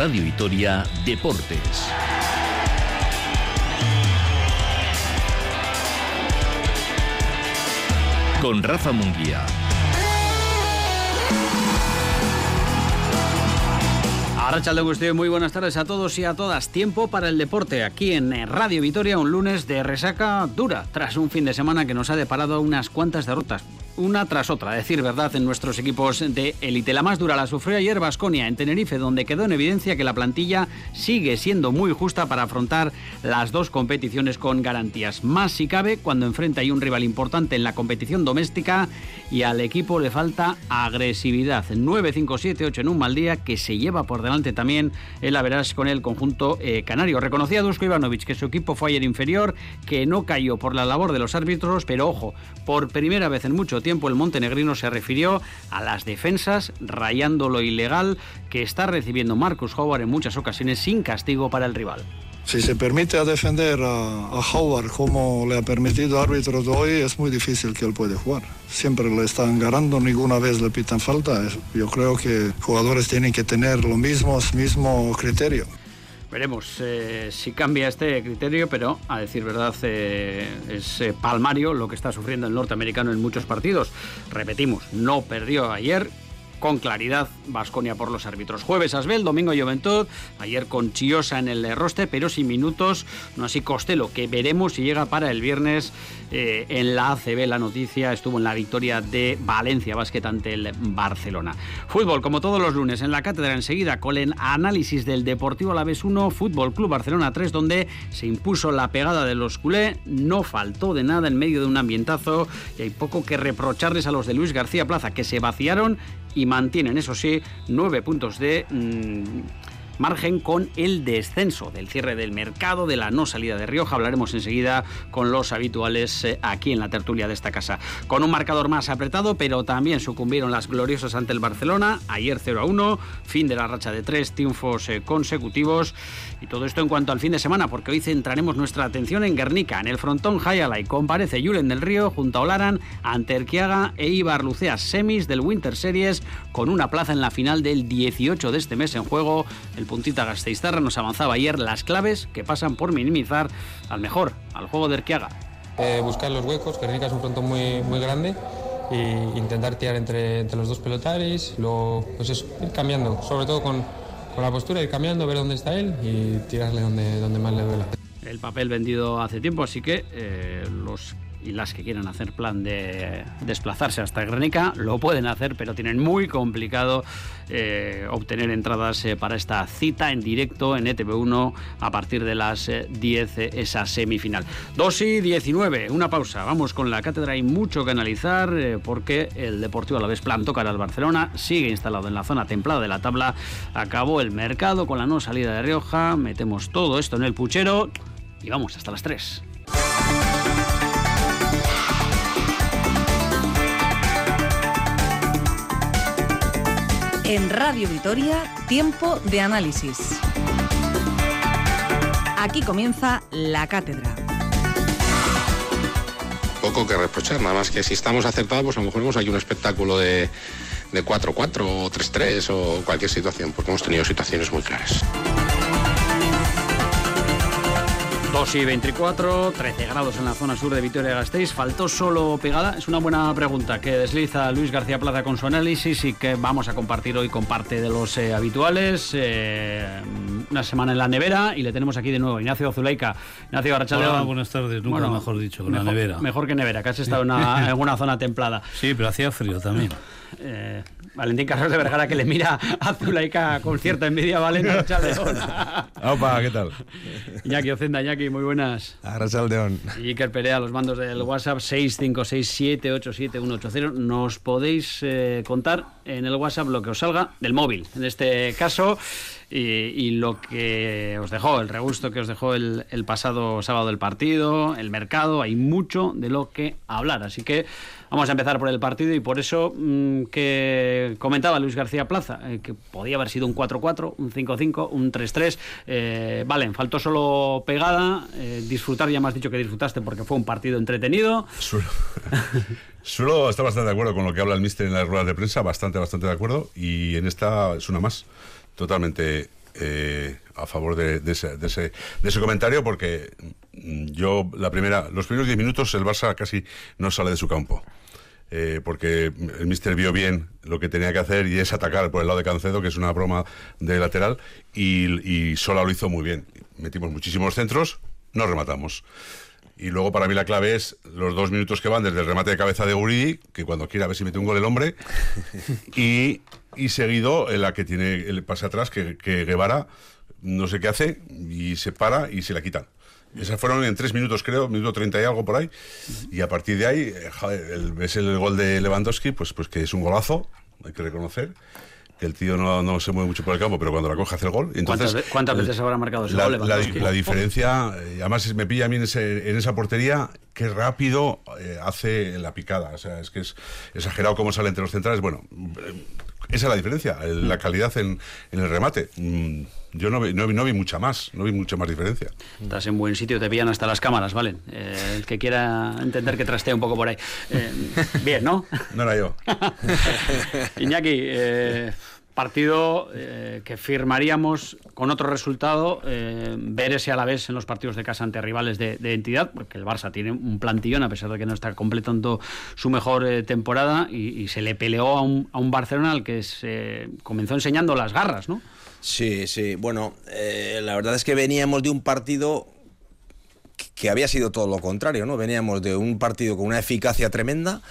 Radio Vitoria Deportes. Con Rafa Munguía. Arrachalde Agustín, muy buenas tardes a todos y a todas. Tiempo para el deporte aquí en Radio Vitoria, un lunes de resaca dura, tras un fin de semana que nos ha deparado unas cuantas derrotas una tras otra, decir verdad, en nuestros equipos de élite. La más dura la sufrió ayer Vasconia en Tenerife, donde quedó en evidencia que la plantilla sigue siendo muy justa para afrontar las dos competiciones con garantías. Más si cabe cuando enfrenta a un rival importante en la competición doméstica y al equipo le falta agresividad. 9-5-7-8 en un mal día que se lleva por delante también el Averas con el conjunto eh, canario. Reconocía Dusko Ivanovic que su equipo fue ayer inferior, que no cayó por la labor de los árbitros, pero ojo, por primera vez en mucho tiempo el montenegrino se refirió a las defensas rayando lo ilegal que está recibiendo Marcus Howard en muchas ocasiones sin castigo para el rival. Si se permite a defender a, Howard como le ha permitido árbitro de hoy, es muy difícil que él pueda jugar. Siempre le están ganando, ninguna vez le pitan falta. Yo creo que jugadores tienen que tener lo mismo, mismo criterio. Veremos eh, si cambia este criterio, pero a decir verdad eh, es eh, palmario lo que está sufriendo el norteamericano en muchos partidos. Repetimos, no perdió ayer, con claridad Vasconia por los árbitros. Jueves Asbel, domingo Juventud, ayer con Chiosa en el roster, pero sin minutos, no así Costello, que veremos si llega para el viernes eh, en la ACB. La noticia estuvo en la victoria de Valencia Basket ante el Barcelona. Fútbol, como todos los lunes, en la cátedra enseguida con análisis del Deportivo Alavés 1, Fútbol Club Barcelona 3, donde se impuso la pegada de los culé, no faltó de nada en medio de un ambientazo y hay poco que reprocharles a los de Luis García Plaza, que se vaciaron y mantienen, eso sí, nueve puntos de... Mm, margen con el descenso del cierre del mercado, de la no salida de Rioja. Hablaremos enseguida con los habituales eh, aquí en la tertulia de esta casa. Con un marcador más apretado, pero también sucumbieron las gloriosas ante el Barcelona. Ayer 0 a 1, fin de la racha de tres triunfos eh, consecutivos. Y todo esto en cuanto al fin de semana, porque hoy centraremos nuestra atención en Guernica, en el frontón y Comparece Julen del Río junto a Olaran, Anterquiaga e Ibar Lucea, semis del Winter Series, con una plaza en la final del 18 de este mes en juego. El puntita Gasteiztarra nos avanzaba ayer las claves que pasan por minimizar al mejor, al juego de Erquiaga. Eh, buscar los huecos, Guernica es un frontón muy, muy grande e intentar tirar entre, entre los dos pelotaris, luego pues eso, ir cambiando, sobre todo con con la postura, ir cambiando, ver dónde está él y tirarle donde, donde más le duela. El papel vendido hace tiempo, así que eh, los y las que quieran hacer plan de desplazarse hasta Grenica lo pueden hacer, pero tienen muy complicado eh, obtener entradas eh, para esta cita en directo en ETV1 a partir de las 10, esa semifinal. 2 y 19, una pausa. Vamos con la cátedra, hay mucho que analizar porque el Deportivo a la vez plan tocar al Barcelona, sigue instalado en la zona templada de la tabla, acabó el mercado con la no salida de Rioja, metemos todo esto en el puchero y vamos hasta las 3. En Radio Vitoria, tiempo de análisis. Aquí comienza la cátedra. Poco que reprochar, nada más que si estamos acertados, pues a lo mejor vemos aquí un espectáculo de, de 4-4 o 3-3 o cualquier situación, porque hemos tenido situaciones muy claras. 2 y 24, 13 grados en la zona sur de Vitoria-Gasteiz. ¿Faltó solo pegada? Es una buena pregunta que desliza Luis García Plaza con su análisis y que vamos a compartir hoy con parte de los eh, habituales. Eh, una semana en la nevera y le tenemos aquí de nuevo Ignacio Zuleika. Ignacio Hola, buenas tardes, nunca mejor dicho, con la nevera. Mejor que nevera, que has estado en, alguna zona templada. Sí, pero hacía frío también. Eh, Valentín Carlos de Vergara que le mira a Zulaika con cierta envidia, ¿vale? Opa, ¿qué tal? Iñaki Ocenda, Iñaki, muy buenas. Arrachaldeón. Y Iker Perea, los mandos del WhatsApp 656787180. Nos podéis eh, contar en el WhatsApp lo que os salga del móvil, en este caso, y, lo que os dejó, el regusto que os dejó el, el pasado sábado del partido, el mercado, hay mucho de lo que hablar. Así que Vamos a empezar por el partido y por eso mm, que comentaba Luis García Plaza, eh, que podía haber sido un 4-4, un 5-5, un 3-3. Eh, vale, faltó solo pegada, eh, disfrutar, ya me has dicho que disfrutaste porque fue un partido entretenido. Suelo, estar bastante de acuerdo con lo que habla el míster en las ruedas de prensa, bastante, bastante de acuerdo, y en esta es una más, totalmente eh, a favor de, ese, comentario porque mm, yo, la primera, los primeros 10 minutos el Barça casi no sale de su campo. Eh, porque el Mister vio bien lo que tenía que hacer y es atacar por el lado de Cancedo, que es una broma de lateral, y, Sola lo hizo muy bien. Metimos muchísimos centros, no rematamos. Y luego para mí la clave es los dos minutos que van desde el remate de cabeza de Guridi, que cuando quiera a ver si mete un gol el hombre, y, y seguido en la que tiene el pase atrás, que, que Guevara no sé qué hace, y se para y se la quitan. Esas fueron en tres minutos, creo, minuto treinta y algo por ahí. Y a partir de ahí, eh, el, ves el gol de Lewandowski, pues, pues que es un golazo, hay que reconocer. Que el tío no, no se mueve mucho por el campo, pero cuando la coge hace el gol. Entonces, ¿Cuántas, cuántas veces habrá marcado ese la, gol la, Lewandowski? la diferencia, eh, además me pilla a mí en, ese- en esa portería, qué rápido eh, hace la picada. O sea, es que es exagerado cómo sale entre los centrales. Bueno, eh, esa es la diferencia, la calidad en, en el remate. Mm, Yo no vi, no, vi, no vi mucha más, no vi mucha más diferencia. Estás en buen sitio, te pillan hasta las cámaras, ¿vale? Eh, el que quiera entender que trastea un poco por ahí. Eh, bien, ¿no? No era yo. Iñaki, eh, partido eh, que firmaríamos con otro resultado, eh, ver ese a la vez en los partidos de casa ante rivales de, entidad, porque el Barça tiene un plantillón, a pesar de que no está completando su mejor eh, temporada, y, se le peleó a un, a un Barcelona al que se comenzó enseñando las garras, ¿no? Sí, sí. Bueno, la verdad es que veníamos de un partido que había sido todo lo contrario, ¿no? Veníamos de un partido con una eficacia tremenda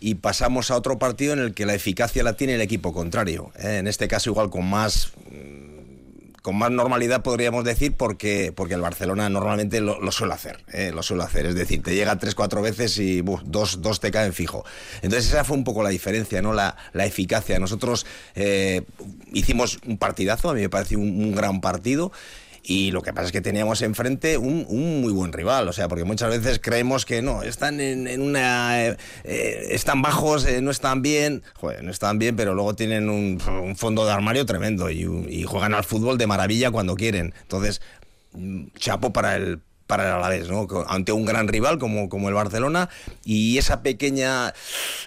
y pasamos a otro partido en el que la eficacia la tiene el equipo contrario. ¿eh? En este caso igual con más mm, con más normalidad podríamos decir porque, porque el Barcelona normalmente lo, suele hacer, ¿eh? lo suele hacer, es decir, te llega tres, cuatro veces y dos, dos te caen fijo. Entonces esa fue un poco la diferencia, ¿no? La, la eficacia. Nosotros eh, hicimos un partidazo, a mí me pareció un gran partido. Y lo que pasa es que teníamos enfrente un, un muy buen rival, o sea, porque muchas veces creemos que no, están en, en una. eh, eh, están bajos, eh, no están bien, joder, no están bien, pero luego tienen un, fondo de armario tremendo y, y juegan al fútbol de maravilla cuando quieren. Entonces, mm, chapo para el para el Alavés, ¿no? Ante un gran rival como, como el Barcelona y esa pequeña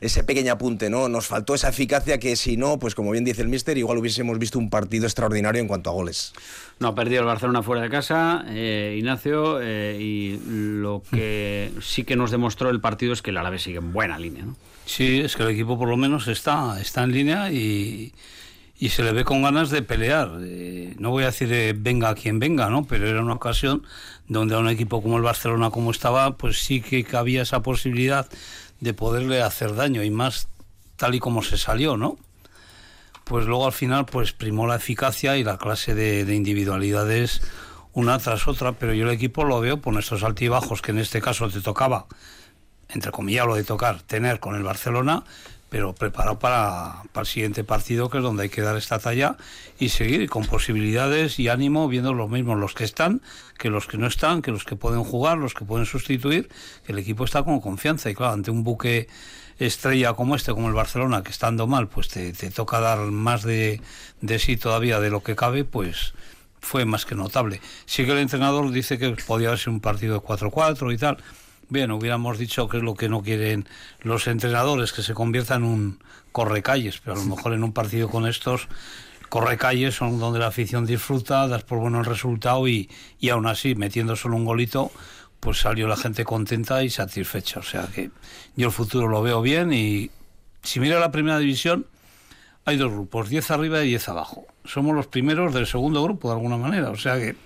ese pequeño apunte, ¿no? Nos faltó esa eficacia que si no, pues como bien dice el míster, igual hubiésemos visto un partido extraordinario en cuanto a goles. No ha perdido el Barcelona fuera de casa, eh, Ignacio, eh, y lo que sí que nos demostró el partido es que el Alavés sigue en buena línea, ¿no? Sí, es que el equipo por lo menos está, está en línea y, y se le ve con ganas de pelear. Eh, no voy a decir eh, venga quien venga, ¿no? Pero era una ocasión donde a un equipo como el Barcelona como estaba, pues sí que cabía esa posibilidad de poderle hacer daño y más tal y como se salió, ¿no? Pues luego al final pues primó la eficacia y la clase de, de individualidades una tras otra, pero yo el equipo lo veo por estos altibajos que en este caso te tocaba entre comillas lo de tocar, tener con el Barcelona, pero preparado para, para el siguiente partido, que es donde hay que dar esta talla y seguir con posibilidades y ánimo, viendo los mismos los que están, que los que no están, que los que pueden jugar, los que pueden sustituir, que el equipo está con confianza y claro, ante un buque estrella como este, como el Barcelona, que estando mal, pues te, te toca dar más de, de sí todavía de lo que cabe, pues fue más que notable. Sí que el entrenador dice que podía sido un partido de 4-4 y tal. Bien, hubiéramos dicho que es lo que no quieren los entrenadores, que se convierta en un correcalles, pero a lo mejor en un partido con estos correcalles son donde la afición disfruta, das por bueno el resultado y, y aún así, metiendo solo un golito, pues salió la gente contenta y satisfecha. O sea que yo el futuro lo veo bien y si mira la primera división, hay dos grupos, 10 arriba y 10 abajo. Somos los primeros del segundo grupo, de alguna manera. O sea que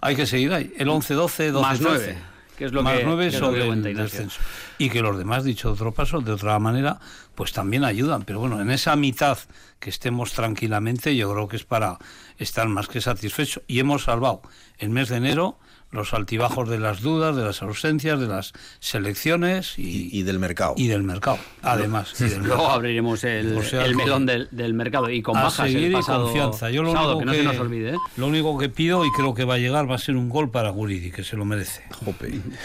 hay que seguir ahí. El 11-12, 12 Más nueve, que es lo más que- 9 que es lo sobre que el descenso. Y que los demás, dicho de otro paso, de otra manera, pues también ayudan. Pero bueno, en esa mitad que estemos tranquilamente, yo creo que es para estar más que satisfechos. Y hemos salvado el mes de enero los altibajos de las dudas, de las ausencias, de las selecciones y, Y del mercado. y del mercado. Además, y del Luego mercado. abriremos el, O sea el melón del, del mercado y con a bajas seguir el y pasado confianza. Yo lo sábado, único que no se nos olvide. ¿eh? Lo único que pido y creo que va a llegar va a ser un gol para Guridi, que se lo merece.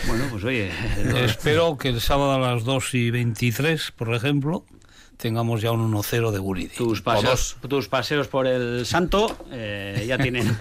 Bueno, pues oye, Espero que el sábado a las 2 y 23, por ejemplo, tengamos ya un 1-0 de Guridi. tus paseos, tus paseos por el santo eh, ya tienen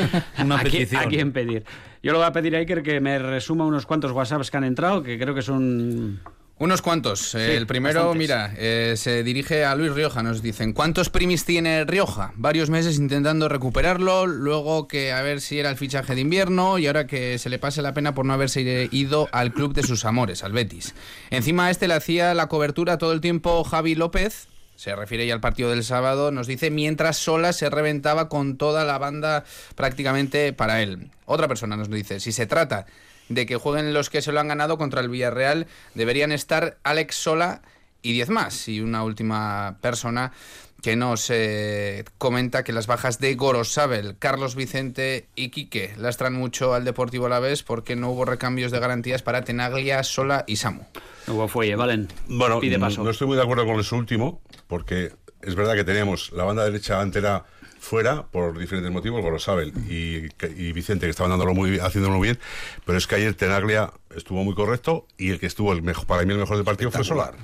Una a, quién, petición. a quién pedir. Yo le voy a pedir a Iker que me resuma unos cuantos WhatsApps que han entrado, que creo que son Unos cuantos. El primero, bastantes. mira, eh, se dirige a Luis Rioja. Nos dicen, ¿cuántos primis tiene Rioja? Varios meses intentando recuperarlo, luego que a ver si era el fichaje de invierno y ahora que se le pase la pena por no haberse ido al club de sus amores, al Betis. Encima a este le hacía la cobertura todo el tiempo Javi López. Se refiere ya al partido del sábado, nos dice, mientras Sola se reventaba con toda la banda prácticamente para él. Otra persona nos dice, si se trata de que jueguen los que se lo han ganado contra el Villarreal, deberían estar Alex Sola y 10 más. Y una última persona que nos eh, comenta que las bajas de Gorosabel, Carlos Vicente y Quique lastran mucho al Deportivo Alavés porque no hubo recambios de garantías para Tenaglia, Sola y Samu. No hubo fuelle, Valen. Bueno, Pide paso. no estoy muy de acuerdo con eso último, porque es verdad que teníamos la banda derecha entera fuera por diferentes motivos, Gorosabel y, y Vicente, que estaban dándolo muy, bien- haciéndolo muy bien, pero es que ayer Tenaglia estuvo muy correcto y el que estuvo el mejor, para mí el mejor del partido fue Solar.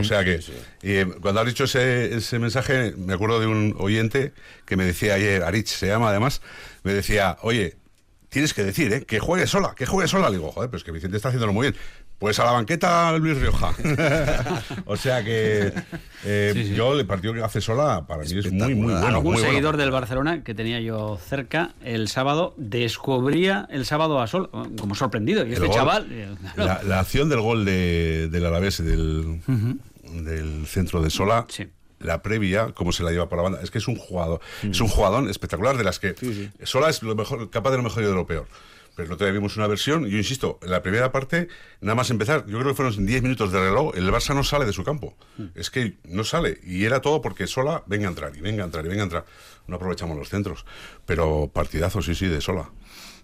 O sea que, eh, cuando has dicho ese, ese mensaje, me acuerdo de un oyente que me decía ayer, Arich se llama además, me decía, oye, tienes que decir, ¿eh? Que juegue sola, que juegue sola. Le digo, joder, pero es que Vicente está haciéndolo muy bien. Pues a la banqueta Luis Rioja. o sea que eh, yo el partido que hace sola para mí es muy, muy bueno. Bueno. seguidor del Barcelona que tenía yo cerca el sábado descubría el sábado a Sol como sorprendido. Y El este gol, chaval. eh. La, la acción del gol de, del Alavés del, del centro de Sola. La previa, cómo se la lleva por la banda, es que es un jugador, es un jugador espectacular de las que Sola es lo mejor, capaz de lo mejor y de lo peor. Pero no todavía vimos una versión, yo insisto, en la primera parte, nada más empezar, yo creo que fueron 10 minutos de reloj, el Barça no sale de su campo. Es que no sale. Y era todo porque Sola venga a entrar, y venga a entrar, y venga a entrar. No aprovechamos los centros. Pero partidazo, sí, sí, de Sola.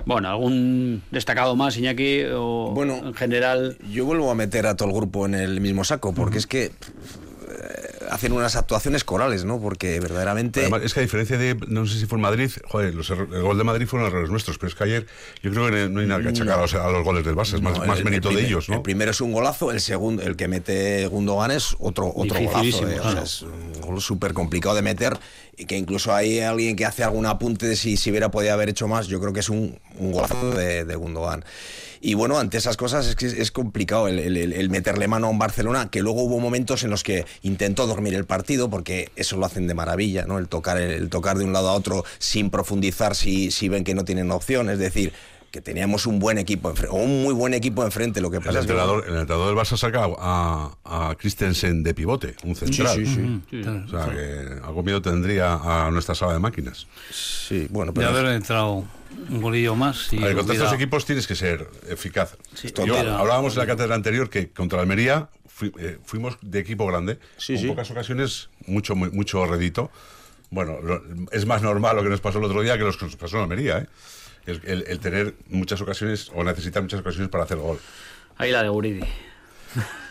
Bueno, ¿algún destacado más, Iñaki? O Bueno, en general. Yo vuelvo a meter a todo el grupo en el mismo saco, porque es que hacen unas actuaciones corales, ¿no? Porque verdaderamente... Además, es que a diferencia de, no sé si fue en Madrid, joder, los erro- el gol de Madrid fueron errores nuestros, pero es que ayer yo creo que no hay nada que achacar a los, a los goles del Barça, es más, No, más el- el mérito de ellos, ¿no? El primero es un golazo, el segundo, el que mete Gundogan es otro, otro golazo. Eh, o sea, es un gol súper complicado de meter y que incluso hay alguien que hace algún apunte de si, si hubiera podido haber hecho más. Yo creo que es un, un golazo de, de Gundogan. Y bueno, ante esas cosas es que es, complicado el, el- el- el meterle mano a un Barcelona, que luego hubo momentos en los que intentó dormir el partido, porque eso lo hacen de maravilla, ¿no? El tocar, el, tocar de un lado a otro sin profundizar si, si ven que no tienen opción. Es decir, que teníamos un buen equipo, o un muy buen equipo enfrente. Lo que El pasa es que entrenador, el entrenador del Barça saca a, a Christensen de pivote, un central. Sí, sí, sí. O sea, que algo miedo tendría a nuestra sala de máquinas. Sí, bueno, De pero haber entrado un golillo más. Y ver, contra estos equipos tienes que ser eficaz. Sí, Yo- hubiera- hablábamos en la cátedra anterior que contra Almería fui- eh, fuimos de equipo grande, Sí, en sí. pocas ocasiones mucho mucho redito. Bueno, lo- es más normal lo que nos pasó el otro día que lo que nos pasó en Almería, ¿eh? El, el- el tener muchas ocasiones o necesitar muchas ocasiones para hacer gol. Ahí la de Guridi.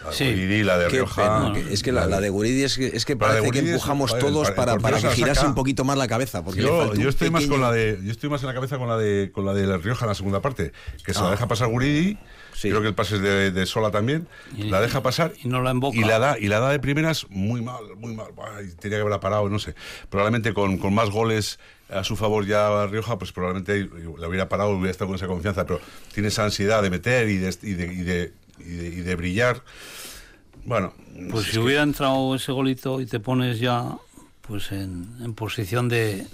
La de Sí. Guridi, la de Rioja. pena, es que la, la de Guridi es que, es que parece que Guridi es- empujamos joder, todos el- para, para que girase saca. un poquito más la cabeza. Porque Yo, yo estoy más con la de yo estoy más en la cabeza con la de con la de la Rioja en la segunda parte que se la Ah. deja pasar Guridi Sí. creo que el pase es de, de Sola también Y- la deja pasar y no la emboca. y la da y la da de primeras muy mal muy mal Buah, y tenía que haberla parado no sé probablemente con, con más goles a su favor ya Rioja pues probablemente la hubiera parado hubiera estado con esa confianza pero tiene esa ansiedad de meter y de, y de, y de, y de- y de brillar bueno Pues es si que- hubiera entrado ese golito y te pones ya pues en, en posición de,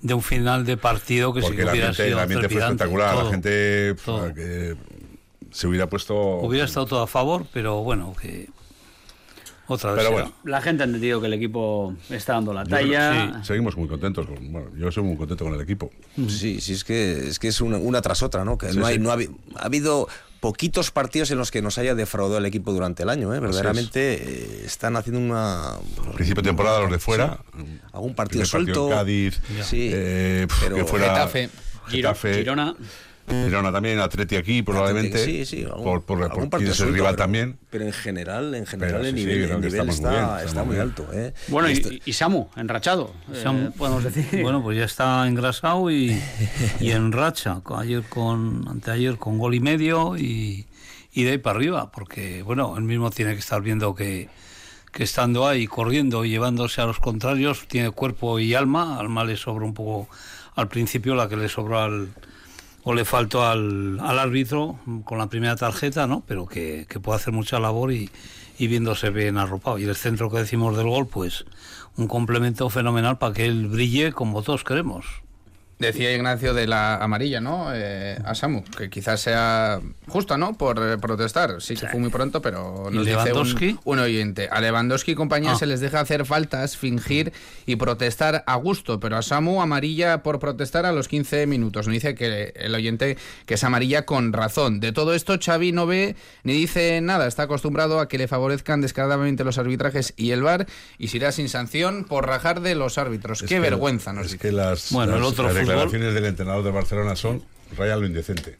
de un final de partido que porque el hubiera ambiente, sido el ambiente fue espectacular todo. la gente pf, que se hubiera puesto Hubiera estado todo a favor, pero bueno, que otra vez Pero bueno. La gente ha entendido que el equipo está dando la creo- talla. sí, seguimos muy contentos. con- bueno, yo soy muy contento con el equipo. Sí, sí, es que es, que es una, una tras otra, ¿no? Que Sí, no, hay, sí. no ha, habi- ha habido poquitos partidos en los que nos haya defraudado el equipo durante el año, ¿eh? Verdaderamente eh, están haciendo una... Principio de temporada, los de fuera. Algún partido partido suelto. en Cádiz. Sí, eh, pero- que fuera Getafe. Getafe, Girona. Girona también, Atleti aquí probablemente. Sí, sí, algún, por, por, algún por suelto, rival pero- también. Pero en general, en general Pero el sí, sí, nivel, creo el nivel estamos muy está, bien, está muy alto, ¿eh? Bueno, Y y, y Samu, enrachado, eh, Samu. podemos decir. Bueno, pues ya está engrasado y, y en racha. Ayer con, anteayer con gol y medio y, y de ahí para arriba, porque bueno, él mismo tiene que estar viendo que, que estando ahí, corriendo y llevándose a los contrarios, tiene cuerpo y alma. Alma le sobra un poco al principio la que le sobró al, o le faltó al, al árbitro con la primera tarjeta, ¿no? Pero que, que puede hacer mucha labor y, y viéndose bien arropado. Y el centro que decimos del gol, pues un complemento fenomenal para que él brille como todos queremos. Decía Ignacio de la amarilla, ¿no? Eh, a Samu, que quizás sea justa, ¿no? Por eh, protestar. Sí que fue muy pronto, pero ¿Y nos dice un, un oyente. A Lewandowski y compañía Ah. se les deja hacer faltas, fingir y protestar a gusto, pero a Samu amarilla por protestar a los 15 minutos. Nos dice que el oyente que es amarilla con razón. De todo esto Xavi no ve ni dice nada. Está acostumbrado a que le favorezcan descaradamente los arbitrajes y el VAR y se irá sin sanción por rajar de los árbitros. Es Qué que- vergüenza nos Es dice. que las, Bueno, el otro declaraciones del entrenador de Barcelona son rayan lo indecente.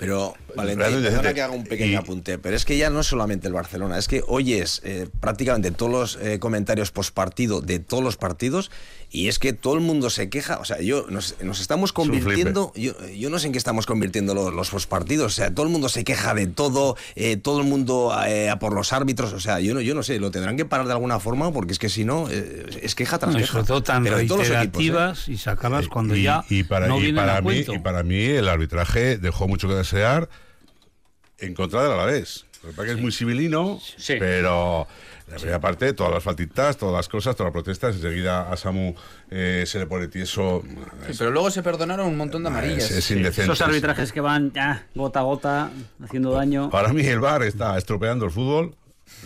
Pero, Valentín, perdona que haga un pequeño Y- apunte, pero es que ya no es solamente el Barcelona, es que oyes eh, prácticamente todos los eh, comentarios post partido de todos los partidos y es que todo el mundo se queja, o sea, yo nos, nos estamos convirtiendo, yo, yo no sé en qué estamos convirtiendo los, los post partidos, o sea, todo el mundo se queja de todo, eh, todo el mundo eh, a por los árbitros, o sea, yo no, yo no sé, lo tendrán que parar de alguna forma porque es que si no, eh, es queja tras No, y queja. sobre todo tan Pero equipos, ¿eh? y sacarlas cuando y, ya y para, no y para mí cuento. y para mí el arbitraje dejó mucho que desear en contra del Alavés. Lo que pasa es muy civilino, Sí. pero la primera parte, todas las faltitas, todas las cosas, todas las protestas, enseguida a Samu eh, se le pone tieso. Sí, pero luego se perdonaron un montón de amarillas. Es, es indecente. Esos arbitrajes que van ya gota a gota, haciendo daño. Para mí el VAR está estropeando el fútbol.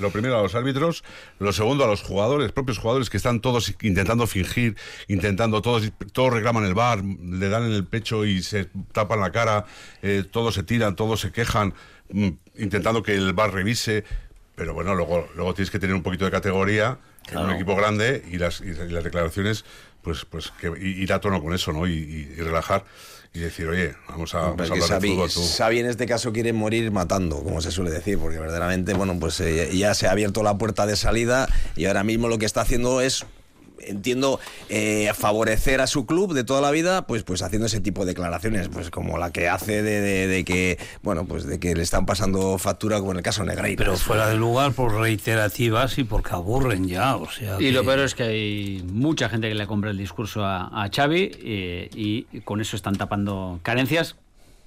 Lo primero a los árbitros, lo segundo a los jugadores, propios jugadores que están todos intentando fingir, intentando todos, todos reclaman el VAR, le dan en el pecho y se tapan la cara, eh, todos se tiran, todos se quejan, mm, intentando que el VAR revise, pero bueno, luego, luego tienes que tener un poquito de categoría en un equipo grande y las, y las declaraciones, pues, pues que ir a tono con eso, ¿no? Y, y- y relajar y decir, oye, vamos a, vamos a hablar de Xavi, fútbol. tú. Xavi en este caso quiere morir matando, como se suele decir, porque verdaderamente, bueno, pues eh, ya se ha abierto la puerta de salida y ahora mismo lo que está haciendo es entiendo eh, favorecer a su club de toda la vida pues pues haciendo ese tipo de declaraciones pues como la que hace de, de- de que bueno pues de que le están pasando factura como en el caso de Negreira Pero fuera de lugar por reiterativas y porque aburren ya, o sea. Y lo peor es que hay mucha gente que le compra el discurso a, a Xavi eh, y con eso están tapando carencias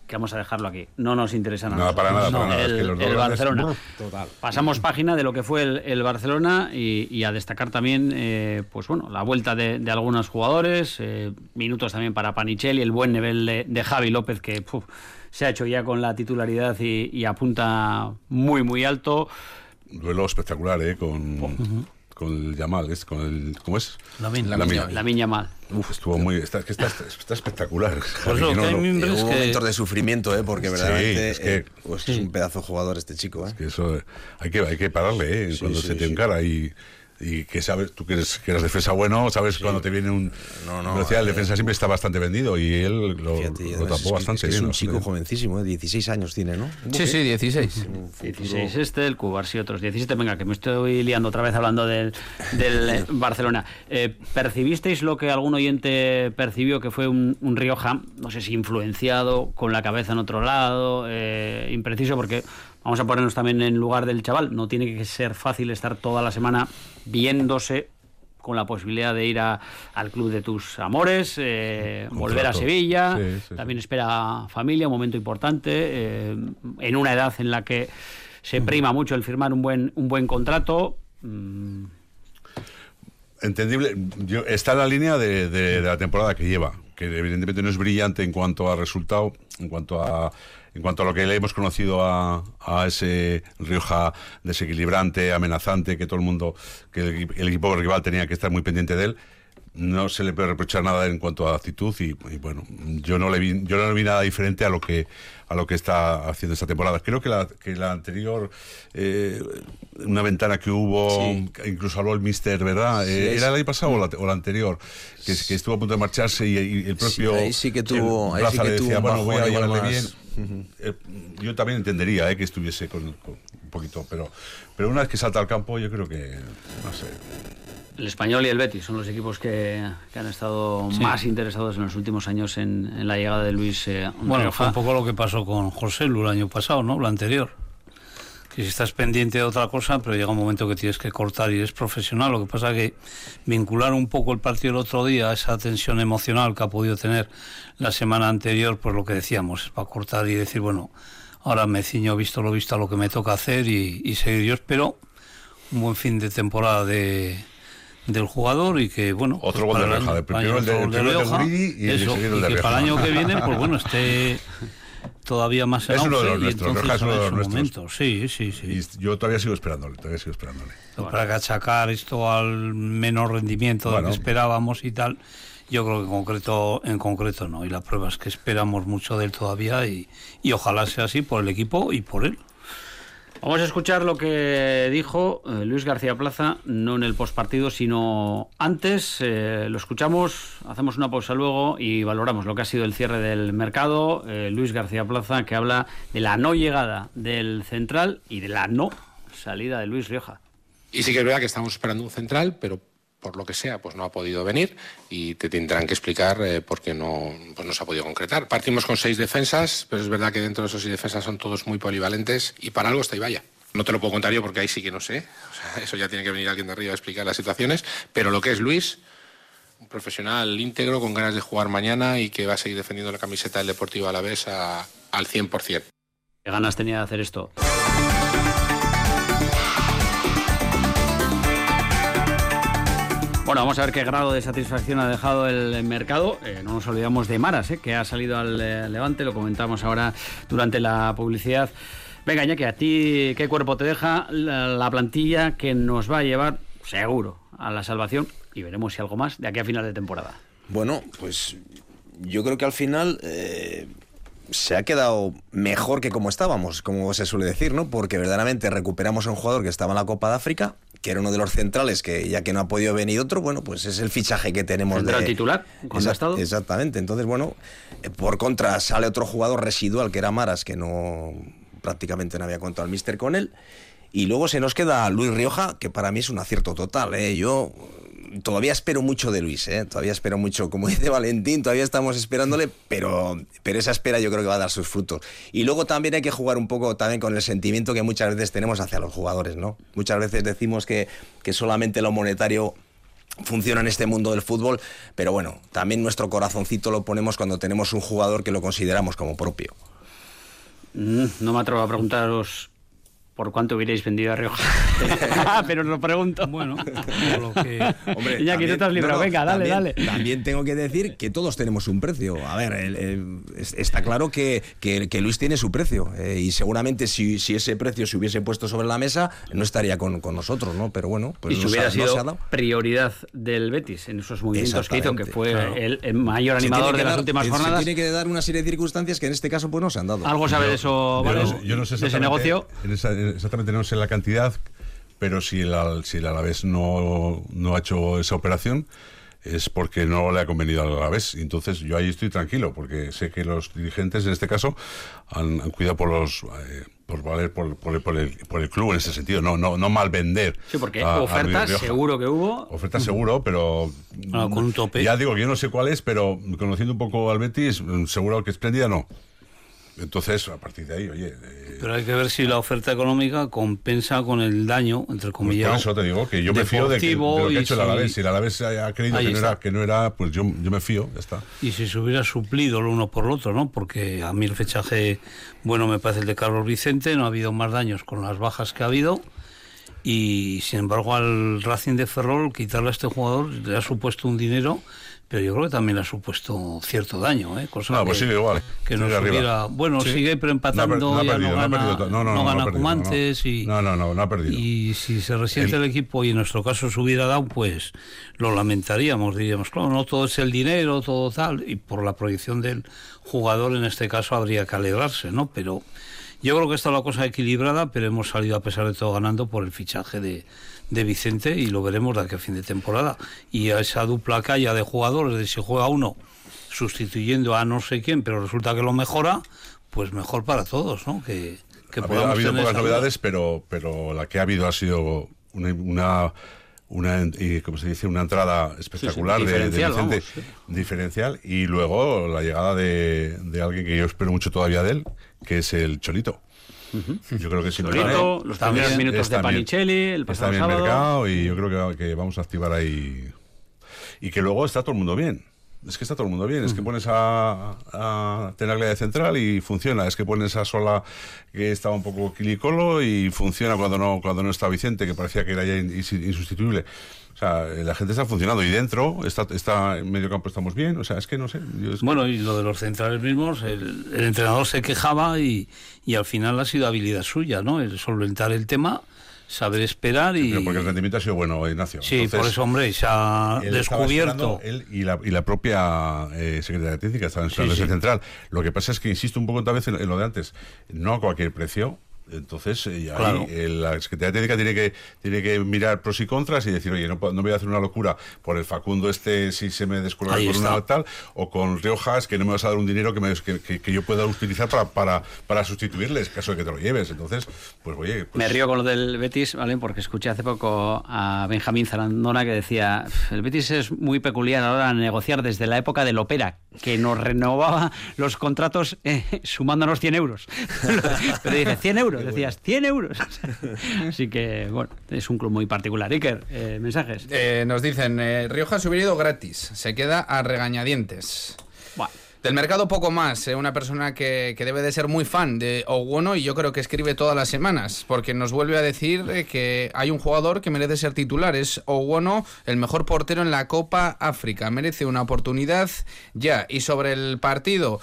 que vamos a dejarlo aquí. No nos interesa nada. No, para nada, para nada. El, Es que los dos el grandes- Barcelona. total Pasamos página de lo que fue el, el Barcelona y, y a destacar también, eh, pues bueno, la vuelta de, de algunos jugadores, eh, minutos también para Panichel y el buen nivel de, de Javi López que puf, se ha hecho ya con la titularidad y, y apunta muy muy alto. Duelo espectacular, ¿eh? Con, con el Yamal, ¿es? Con el, ¿Cómo es? Lamin. Lamin. Lamin. La miña mal. Uf, estuvo muy... Está, que está, está espectacular. Que no que hay lo- mimbres hubo que- momentos de sufrimiento eh porque Sí, verdaderamente es que- eh, pues es un pedazo de jugador este chico eh que eso hay que, hay que pararle, ¿eh? Sí, Cuando sí, se te sí. encara y... Y que sabes, tú que eres, que eres defensa bueno, sabes cuando te viene un. No, no, velocidad, el eh, defensa siempre está bastante vendido y él lo, Fíjate, lo además, tapó es que- bastante es que bien. Es un ¿no? chico jovencísimo, ¿eh? 16 años tiene, ¿no? Sí, sí, 16. 16 este, el Cubar sí otros 17. Venga, que me estoy liando otra vez hablando del, del eh, Barcelona. Eh, ¿Percibisteis lo que algún oyente percibió que fue un, un Rioja, no sé si influenciado, con la cabeza en otro lado, eh, impreciso? Porque vamos a ponernos también en lugar del chaval. No tiene que ser fácil estar toda la semana viéndose con la posibilidad de ir a- al club de tus amores, eh, volver a. Sevilla, Sí, sí, sí. también espera familia, un momento importante, eh, en una edad en la que se prima mucho el firmar un buen, un buen contrato. mm, entendible. Yo, está en la línea de, de- de la temporada que lleva, que evidentemente no es brillante en cuanto a resultado, en cuanto a en cuanto a lo que le hemos conocido a, a ese Rioja desequilibrante, amenazante, que todo el mundo, que el, el equipo rival tenía que estar muy pendiente de él. No se le puede reprochar nada en cuanto a actitud y, y bueno, yo no le vi, yo no le vi nada diferente a lo que a lo que está haciendo esta temporada. Creo que la, que la anterior eh, una ventana que hubo, Sí. incluso habló el Mister, ¿verdad? Sí, Eh, ¿Era el año pasado o la, o la anterior? Que, que estuvo a punto de marcharse y, y el propio Sí, ahí sí que tuvo- ahí sí que tuvo decía, bueno, voy a llevarle bien. Eh, yo también entendería eh, que estuviese con, con un poquito, pero, pero una vez que salta al campo, yo creo que, no sé, El Español y el Betis son los equipos que, que han estado Sí. más interesados en los últimos años en, en la llegada de Luis eh, Bueno, Rioja. fue un poco lo que pasó con José Lu el año pasado, ¿no? Lo anterior. que si estás pendiente de otra cosa, pero llega un momento que tienes que cortar y eres profesional. Lo que pasa que vincular un poco el partido el otro día a esa tensión emocional que ha podido tener la semana anterior, pues lo que decíamos, es para cortar y decir, bueno, ahora me ciño visto lo visto a lo que me toca hacer y, y seguir. Yo espero un buen fin de temporada de del jugador y que bueno otro pues gol de para Rioja, el primero el de, el de Rioja, y el eso, segundo y el de que para el año que viene pues bueno esté todavía más en Es uno de los y nuestros, Rioja es uno de será los su nuestros. momento. sí sí sí Y yo todavía sigo esperándole, todavía sigo esperándole. para que achacar esto al menor rendimiento Bueno. del que esperábamos y tal yo creo que en concreto en concreto no y la prueba es que esperamos mucho de él todavía y, y ojalá sea así por el equipo y por él Vamos a escuchar lo que dijo eh, Luis García Plaza, no en el postpartido, sino antes. Eh, lo escuchamos, hacemos una pausa luego y valoramos lo que ha sido el cierre del mercado. Eh, Luis García Plaza, que habla de la no llegada del central y de la no salida de Luis Rioja. Y sí que es verdad que estamos esperando un central, pero por lo que sea, pues no ha podido venir y te tendrán que explicar eh, por qué no, pues no se ha podido concretar. Partimos con seis defensas, pero es verdad que dentro de esos seis defensas son todos muy polivalentes y para algo está Ibaya. No te lo puedo contar yo porque ahí sí que no sé. Eso ya tiene que venir alguien de arriba a explicar las situaciones. Pero lo que es Luis, un profesional íntegro con ganas de jugar mañana y que va a seguir defendiendo la camiseta del Deportivo Alavés a- al 100%. ¿Qué ganas tenía de hacer esto? Bueno, vamos a ver qué grado de satisfacción ha dejado el mercado. Eh, no nos olvidamos de Maras, eh, que ha salido al eh, Levante, lo comentamos ahora durante la publicidad. Venga, Iñaki, a ti, ¿qué cuerpo te deja la, la plantilla que nos va a llevar, seguro, a la salvación? Y veremos si algo más de aquí a final de temporada. Bueno, pues yo creo que al final se ha quedado mejor que como estábamos, como se suele decir, ¿no? Porque verdaderamente recuperamos a un jugador que estaba en la Copa de África, que era uno de los centrales, que ya que no ha podido venir otro, bueno, pues es el fichaje que tenemos Central de titular, contrastado. Exact- Exactamente. Entonces, bueno, eh, por contra sale otro jugador residual que era Maras, que no prácticamente no había contado al míster con él. Y luego se nos queda Luis Rioja, que para mí es un acierto total. ¿eh? Yo todavía espero mucho de Luis, ¿eh? todavía espero mucho, como dice Valentín, todavía estamos esperándole, pero, pero esa espera yo creo que va a dar sus frutos. Y luego también hay que jugar un poco también con el sentimiento que muchas veces tenemos hacia los jugadores, ¿no? Muchas veces decimos que, que solamente lo monetario funciona en este mundo del fútbol, pero bueno, también nuestro corazoncito lo ponemos cuando tenemos un jugador que lo consideramos como propio. Mm, no me atrevo a preguntaros por cuánto hubierais vendido a Rioja. Pero os lo pregunto. Bueno, lo que... Hombre, Iñaki, tú te has librado. Venga, dale, también, dale. También tengo que decir que todos tenemos un precio. A ver, el- el- es- está claro que, que- que Luis tiene su precio. eh, y seguramente si, si ese precio se hubiese puesto sobre la mesa, no estaría con, con nosotros, ¿no? Pero bueno, pues y si no hubiera ha- no se ha sido dado. prioridad del Betis en esos movimientos que hizo, que fue claro. el, el mayor animador tiene que de las dar- últimas se jornadas. tiene que dar una serie de circunstancias que en este caso pues no se han dado. Algo sabe de eso, Yo ¿vale? no sé- yo no sé de ese negocio. en esa- exactamente no sé la cantidad, pero si el, Al- si el Alavés no, no ha hecho esa operación es porque no le ha convenido al Alavés. Entonces yo ahí estoy tranquilo, porque sé que los dirigentes en este caso han, han cuidado por los... eh, por valer por, por el, por el- por el club en ese sentido, no, no, no mal vender. Sí, porque a- ofertas seguro que hubo. Oferta seguro, pero. Ah, con un tope. Ya digo, yo no sé cuál es, pero conociendo un poco al Betis, seguro que espléndida no. Entonces, a partir de ahí, oye. eh, Pero hay que ver si la oferta económica compensa con el daño, entre pues comillas. por eso te digo que yo me fío de, que, de lo que ha hecho el Alavés. Si el Alavés ha creído que no, era, que no era, pues yo, yo me fío, ya está. y si se hubiera suplido el uno por el otro, ¿no? Porque a mí el fechaje bueno me parece el de Carlos Vicente, no ha habido más daños con las bajas que ha habido y sin embargo al Racing de Ferrol quitarle a este jugador le ha supuesto un dinero, pero yo creo que también le ha supuesto cierto daño, ¿eh? Cosa No, que, pues sigue igual. que sigue arriba. hubiera- bueno, Sí. sigue No empatando, no ha ya perdido, no no gana, no, no, no, gana no ha perdido, como no, no. antes y No, no, no, no ha perdido. y si se resiente el... equipo y en nuestro caso se hubiera dado, pues lo lamentaríamos, diríamos, claro, no todo es el dinero, todo tal, y por la proyección del jugador en este caso habría que alegrarse, ¿no? Pero yo creo que está la cosa equilibrada, pero hemos salido a pesar de todo ganando por el fichaje de, de Vicente y lo veremos de aquí a fin de temporada. Y a esa dupla haya de jugadores, de si juega uno sustituyendo a no sé quién, pero resulta que lo mejora, pues mejor para todos, ¿no? Que, que ha, habido- ha habido pocas novedades, pero, pero la que ha habido ha sido una, una, una, ¿cómo se dice? una entrada espectacular Sí, sí, de- Vicente, vamos, diferencial, y luego la llegada de, de alguien que yo espero mucho todavía de él, que es el Cholito. Yo creo que si Solito, los está primeros bien, minutos está de bien. Panicelli, el Está pasado bien sábado. mercado y yo creo que, que vamos a activar ahí. Y que luego está todo el mundo bien. Es que está todo el mundo bien. Es que pones a, a Tenaglia de central y funciona. Es que pones a Sola que estaba un poco quilicolo y funciona cuando no cuando no está Vicente, que parecía que era ya in- ins- insustituible. O sea, la gente está funcionando y dentro, está, está en medio campo estamos bien. O sea, es que no sé. yo es que- Bueno, y lo de los centrales mismos, el, el entrenador se quejaba y, y al final ha sido habilidad suya, ¿no? El solventar el tema, saber esperar y... pero porque el rendimiento ha sido bueno, Ignacio. Sí, Entonces, por eso, hombre, se ha Él descubierto. él y la, y la propia eh, secretaria técnica estaban esperando Sí, sí. central. Lo que pasa es que insisto un poco otra vez en, en lo de antes, no a cualquier precio. Entonces, eh, ahí, Claro. eh, la Secretaría Técnica tiene que, tiene que mirar pros y contras y decir, oye, no, puedo- no voy a hacer una locura por el Facundo este si se me descuelga Ahí con está. una tal, o con Riojas que no me vas a dar un dinero que, me- que, que- que yo pueda utilizar para, para, para sustituirles, caso de que te lo lleves. Entonces, pues oye... pues- Me río con lo del Betis, ¿vale? Porque escuché hace poco a Benjamín Zarandona que decía, el Betis es muy peculiar ahora a negociar desde la época del Opera, que nos renovaba los contratos eh, sumándonos 100 euros. Pero dice, 100 euros, decías, 100 euros. Así que, bueno, es un club muy particular. Iker, eh, mensajes. Eh, nos dicen, eh, Rioja se hubiera ido gratis, se queda a regañadientes. Buah. Del mercado poco más, eh, una persona que, que debe de ser muy fan de Oguono y yo creo que escribe todas las semanas, porque nos vuelve a decir eh, que hay un jugador que merece ser titular, es Oguono, el mejor portero en la Copa África, merece una oportunidad ya. Y sobre el partido,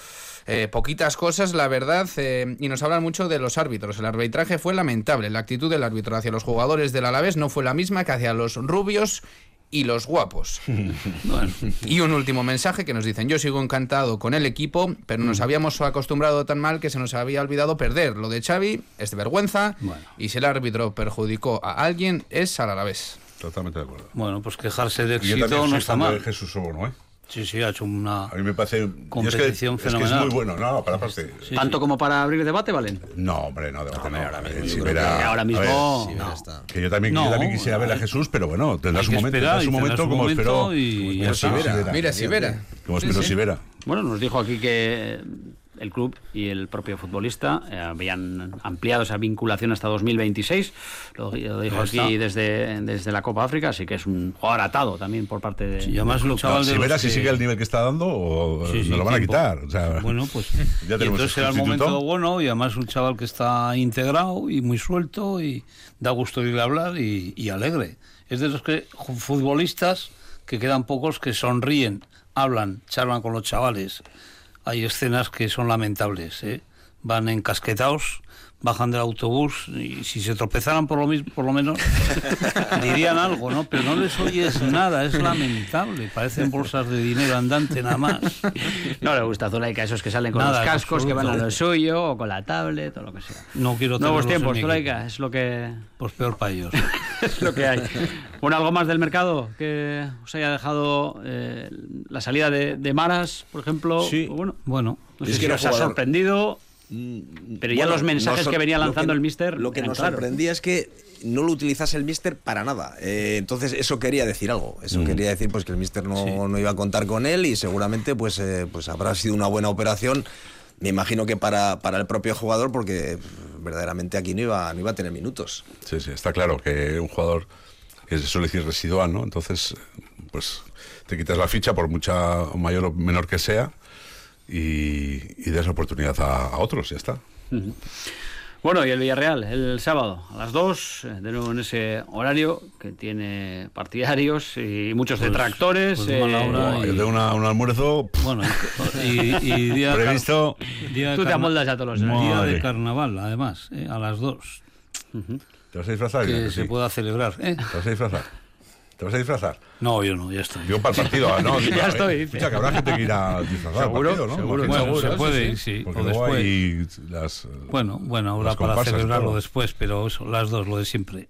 eh, poquitas cosas, la verdad, eh, y nos hablan mucho de los árbitros. El arbitraje fue lamentable, la actitud del árbitro hacia los jugadores del Alavés no fue la misma que hacia los rubios y los guapos. Bueno, Y un último mensaje que nos dicen, yo sigo encantado con el equipo, pero nos habíamos acostumbrado tan mal que se nos había olvidado perder. Lo de Xavi es de vergüenza Bueno. y si el árbitro perjudicó a alguien es al Alavés. Totalmente de acuerdo. bueno, pues quejarse de yo éxito no está fan de mal. Jesús Obono, ¿eh? Sí, sí, ha hecho una... A mí me parece. yo es que- Competición es que, es fenomenal. muy bueno. No, para aparte. Sí, ¿Tanto sí. como para abrir debate, Valen? No, hombre, no, debate no. ahora mismo Eh, yo si creo verá- que ahora mismo- ver, Sí, no. ya está. que yo también, No, yo también quisiera ver a Jesús, pero bueno, tendrá su momento, tendrá su momento como momento esperó. y como esperó. Sivera. Mira, si verá. Como esperó sí. Sivera. Bueno, nos dijo aquí que el club y el propio futbolista eh, habían ampliado esa vinculación hasta 2026. Lo, lo dijo aquí está. desde, desde la Copa África, así que es un jugador atado también por parte de. Y además un chaval de si que- sigue el nivel que está dando, o Sí, sí, nos lo van a quitar. O sea, Bueno, pues ya tenemos entonces era el momento bueno y además un chaval que está integrado y muy suelto y da gusto irle a hablar y, y alegre. Es de los que futbolistas que quedan pocos que sonríen, hablan, charlan con los chavales. Hay escenas que son lamentables, ¿eh? van encasquetados, bajan del autobús y si se tropezaran por lo mismo, por lo menos dirían algo, ¿no? Pero no les oyes nada, es lamentable. Parecen bolsas de dinero andante nada más. No le gusta a Zulaika esos que salen con Nada, los cascos, que van a lo suyo, o con la tablet, o lo que sea. No quiero Nuevos tiempos, Zulaika, es lo que Pues peor para ellos. es lo que hay. Bueno, algo más del mercado que os haya dejado eh, la salida de, de Maras, por ejemplo. Sí. Bueno, Bueno, no Es sé si que era os ha jugador- sorprendido, pero ya Bueno, los mensajes que venía lanzando que- el Mister. Lo que eran nos sorprendía es que no lo utilizase el Mister para nada. Eh, entonces, eso quería decir algo. Eso quería decir pues que el Mister no, no iba a contar con él y seguramente pues, eh, pues habrá sido una buena operación. Me imagino que para, para el propio jugador, porque verdaderamente aquí no iba, no iba a tener minutos. Sí, sí, está claro que un jugador que se suele decir residual, ¿no? Entonces, pues te quitas la ficha por mucha mayor o menor que sea y, y das la oportunidad a, a otros, ya está. Bueno, y el Villarreal, el sábado, a las 2, eh, de nuevo en ese horario que tiene partidarios y muchos Pues- detractores. pues eh. Yo tengo una- un almuerzo pff, bueno, y, y día de previsto. día de Tú te amoldas a todos los Día Madre. de carnaval, además, eh, a las 2, ¿Te vas a disfrazar? que se sí. pueda celebrar. ¿eh? ¿Te vas a disfrazar? ¿Te vas a disfrazar? No, yo no, ya estoy. Yo para el partido, ah, no. Ya eh, estoy. Escucha, que habrá gente que irá disfrazada al Seguro, partido, ¿no? seguro, bueno, se seguro, puede sí, sí, Porque o luego después. hay las... eh, Bueno, bueno, habrá las para celebrarlo después, pero eso, las dos, lo de siempre.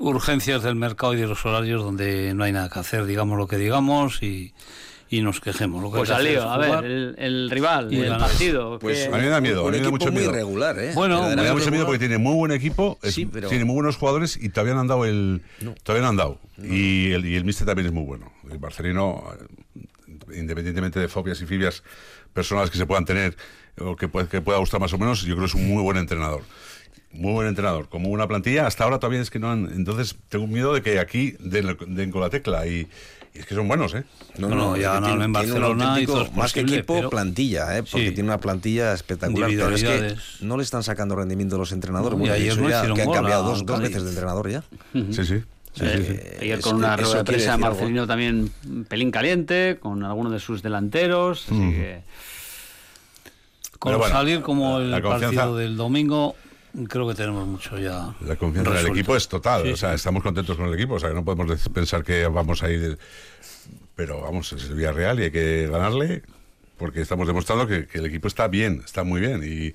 Urgencias del mercado y de los horarios donde no hay nada que hacer, digamos lo que digamos y, y nos quejemos. Lo que Pues al lío, a ver, el, el rival, Y el ganar. partido. Pues que- A mí me da miedo, a un mí me da mucho muy miedo. regular, ¿eh? Bueno, Me da mucho miedo porque tiene muy buen equipo, es- Sí, pero- tiene muy buenos jugadores y todavía no han dado el. Todavía no han dado. Y el, y el Mister también es muy bueno. El Barcelino, independientemente de fobias y fibias personales que se puedan tener o que, puede- que pueda gustar más o menos, yo creo que es un muy buen entrenador. Muy buen entrenador. Como una plantilla, hasta ahora todavía es que no han. Entonces, tengo miedo de que aquí den, den con la tecla. Y, y es que son buenos, ¿eh? No, no, ya tiene, en Barcelona, hizo más que equipo, pero- plantilla, ¿eh? porque Sí. tiene una plantilla espectacular. Pero es que no le están sacando rendimiento los entrenadores. No, y Bueno, ayer no ya, que han cambiado dos, dos Cádiz. veces de entrenador ya. Sí, sí. sí, sí, sí. Eh, Ayer con una rueda de prensa algo. Marcelino también un pelín caliente, con algunos de sus delanteros, así que... Con bueno, salir como el partido del domingo, creo que tenemos mucho ya. La confianza del resuelto. equipo es total. Sí, o sea, sí. estamos contentos con el equipo. O sea, que no podemos pensar que vamos a ir. Pero vamos, es el Villarreal y hay que ganarle porque estamos demostrando que, que el equipo está bien, está muy bien. Y,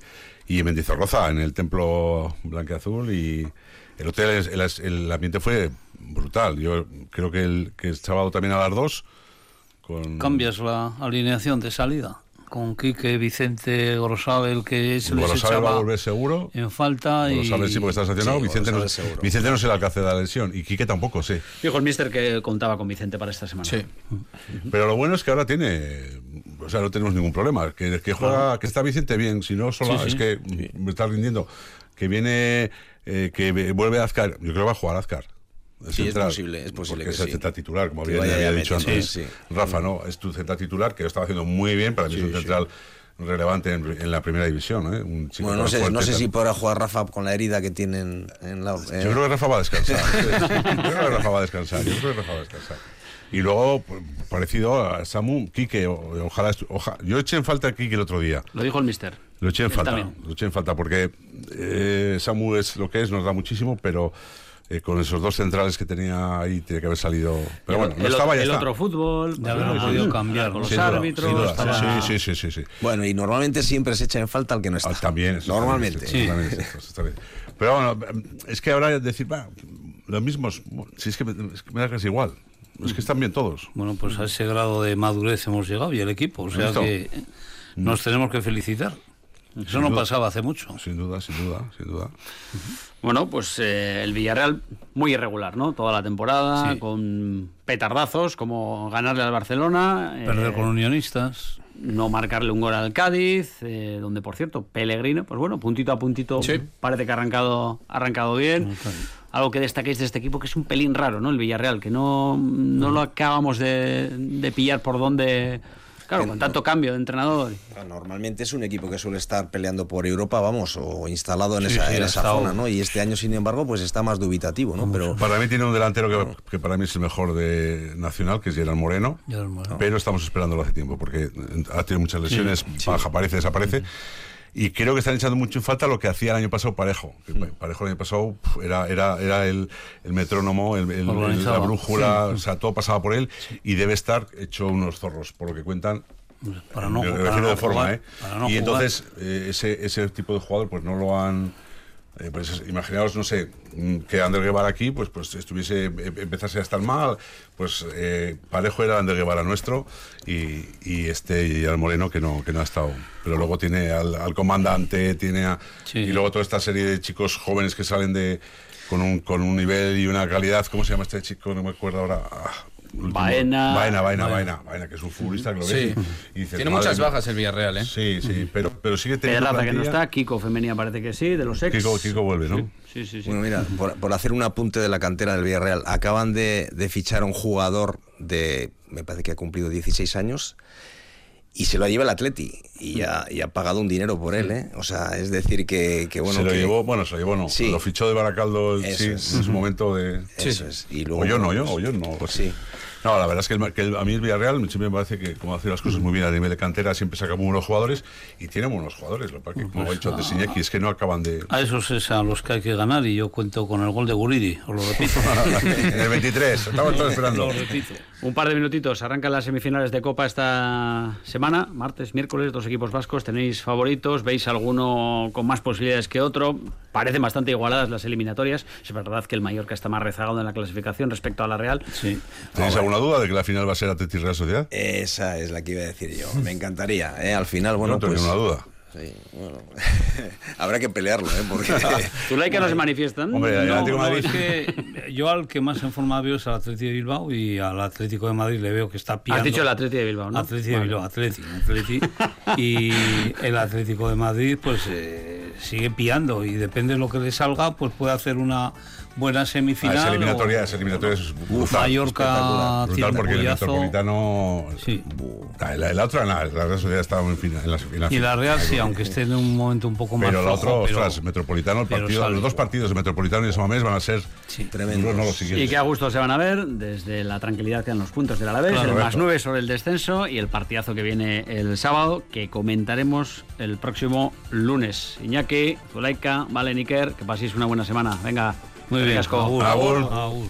y en Mendizorroza, en el templo blanqueazul, y el hotel, es- el, el ambiente fue brutal. Yo creo que el, que el sábado también a las dos. Con, Cambias la alineación de salida con Quique, Vicente, Gorosabel, que se les Gorosabel va a echaba volver seguro. en falta. y... Gorosabel sí, porque está sancionado. Sí, Vicente, no. Vicente no se le alcance de la lesión. Y Quique tampoco, sí. Dijo el mister que contaba con Vicente para esta semana. Sí. Pero lo bueno es que ahora tiene, o sea, no tenemos ningún problema. Que, que juega, que está Vicente bien, si no solo Sí, sí. es que me está rindiendo. Que viene, eh, que ve- vuelve Azcar. Yo creo que va a jugar Azcar. Sí, es posible, es posible Porque que es el sí. central titular, como bien había dicho antes. sí. Rafa, ¿no? Es tu central titular, que lo estaba haciendo muy bien. Para mí es un central relevante en, en la primera división. ¿eh? Un chico Bueno, no sé, fuerte, no sé si podrá jugar Rafa con la herida que tienen en la. eh, Yo creo que Rafa va a descansar. Yo creo que Rafa va a descansar. Yo creo que Rafa va a descansar. Y luego, parecido a Samu, Quique, ojalá, estu- oja- yo eché en falta a Quique el otro día. Lo dijo el mister. Lo eché en Él falta. también. Lo eché en falta porque eh, Samu es lo que es, nos da muchísimo, pero eh, con esos dos centrales que tenía ahí tiene que haber salido. Pero bueno, no estaba ya el está. otro fútbol, Ya habrán ah, podido cambiar, con los árbitros. sin duda. estaba- Sí, sí, sí, sí, sí. Bueno, y normalmente siempre se echa en falta al que no está. Ah, también. eso Normalmente. también, eso también, eso está bien. Pero bueno, es que ahora decir, va, lo mismo, es- si es que me, es que me da casi igual. Es que están bien todos. Bueno, pues a ese grado de madurez hemos llegado y el equipo. O sea que nos tenemos que felicitar. Eso no duda. pasaba hace mucho. Sin duda, sin duda, sin duda. Bueno, pues eh, el Villarreal muy irregular, ¿no? Toda la temporada, Sí. con petardazos, como ganarle al Barcelona. eh, Perder con unionistas. no marcarle un gol al Cádiz, eh, donde por cierto, Pellegrino, pues bueno, puntito a puntito Sí. parece que ha arrancado, ha arrancado bien. Algo que destaquéis de este equipo que es un pelín raro, ¿no? El Villarreal, que no, no lo acabamos de, de pillar por dónde. Claro, con tanto cambio de entrenador. Normalmente es un equipo que suele estar peleando por Europa, vamos, o instalado en Sí, esa, sí, en esa zona, ¿no? Y este año, sin embargo, pues está más dubitativo, ¿no? Pero Para mí tiene un delantero que, que para mí es el mejor de Nacional, que es Gerard Moreno. Hemos- Pero estamos esperándolo hace tiempo porque ha tenido muchas lesiones, baja, aparece, desaparece. Y creo que están echando mucho en falta lo que hacía el año pasado Parejo. Parejo el año pasado era, era, era el, el metrónomo, el, el- el- Organizaba. la brújula, o sea, todo pasaba por él y debe estar hecho unos zorros, por lo que cuentan. Para no, Me para refiero no de forma, jugar, ¿eh? para no y jugar. entonces eh, ese, ese tipo de jugador pues no lo han... eh, pues es- imaginaos, no sé, mm, que Ander Guevara aquí pues, pues estuviese, em- empezase a estar mal, pues eh, Parejo era Ander Guevara nuestro y, y este y al Moreno que no, que no ha estado. Pero luego tiene al, al comandante, tiene a, Sí. y luego toda esta serie de chicos jóvenes que salen de con un, con un nivel y una calidad, ¿cómo se llama este chico? No me acuerdo ahora. Ah, último. Baena. Baena, Baena, Baena, Baena, que es un futbolista que lo Sí. ves y dices, Tiene "Madre muchas mía". bajas el Villarreal, ¿eh? Sí, sí, pero, pero sigue teniendo. Pedraza que no está, Kiko Femenía parece que sí, de los ex. Kiko, Kiko vuelve, ¿no? Sí, sí, sí. Bueno, mira, por, por hacer un apunte de la cantera del Villarreal, acaban de, de fichar a un jugador de, me parece que ha cumplido 16 años, y se lo lleva el Atleti, y ha, y ha pagado un dinero por él, ¿eh? O sea, es decir que, que bueno... se lo que- llevó, bueno, se lo llevó, no. Sí. Lo fichó de Baracaldo, sí, es. en su momento de. Eso es. Y luego, o yo no, yo, pues, o yo no. Pues sí. No, la verdad es que, el- que el- a mí el Villarreal siempre me parece que, como hace las cosas muy bien a nivel de cantera, siempre saca muy buenos jugadores y tiene buenos jugadores. Lo que como ha dicho antes Iñaki, es que no acaban de. A esos es a los que hay que ganar y yo cuento con el gol de Guridi, os lo repito. en el 23, estamos todos esperando. Lo repito. Un par de minutitos, arrancan las semifinales de Copa esta semana, martes, miércoles, dos equipos vascos, tenéis favoritos, veis alguno con más posibilidades que otro, parecen bastante igualadas las eliminatorias, es verdad que el Mallorca está más rezagado en la clasificación respecto a la Real, Sí. ¿Tenéis alguna duda de que la final va a ser Atleti Real Sociedad? Esa es la que iba a decir yo. Me encantaría, ¿eh? Al final, bueno, no tengo pues... ninguna duda. Sí, bueno. Habrá que pelearlo, ¿eh? Porque... Zulaika no se manifiestan. Hombre, el No, Atlético no, Madrid. es que yo al que más en forma veo es al Atlético de Bilbao y al Atlético de Madrid le veo que está pillando. Has dicho el Atlético de Bilbao, ¿no? Atlético de. Bilbao, Atlético, Atlético. Y el Atlético de Madrid, pues eh, sigue pillando y depende de lo que le salga, pues puede hacer una buena Ah, semifinal. esa eliminatoria, o- esa eliminatoria es brutal. Mallorca, Brutal porque el. Metropolitano. Sí. La, la- la otra, la, la Real Sociedad estaba en, final, en la, en la Y la Real, sí, aunque esté en un momento un poco más Pero la otra, pero- ostras, Metropolitano, el partido, los dos partidos de Metropolitano y de Samamés van a ser tremendos, no. Y que a gusto se van a ver desde la tranquilidad que dan los puntos del Alavés, Claro, el más correcto. 9 sobre el descenso y el partidazo que viene el sábado que comentaremos el próximo lunes. Iñaki, Zulaika, Vale, Niker, que paséis una buena semana. Venga, muy bien. Agur. Agur. Agur.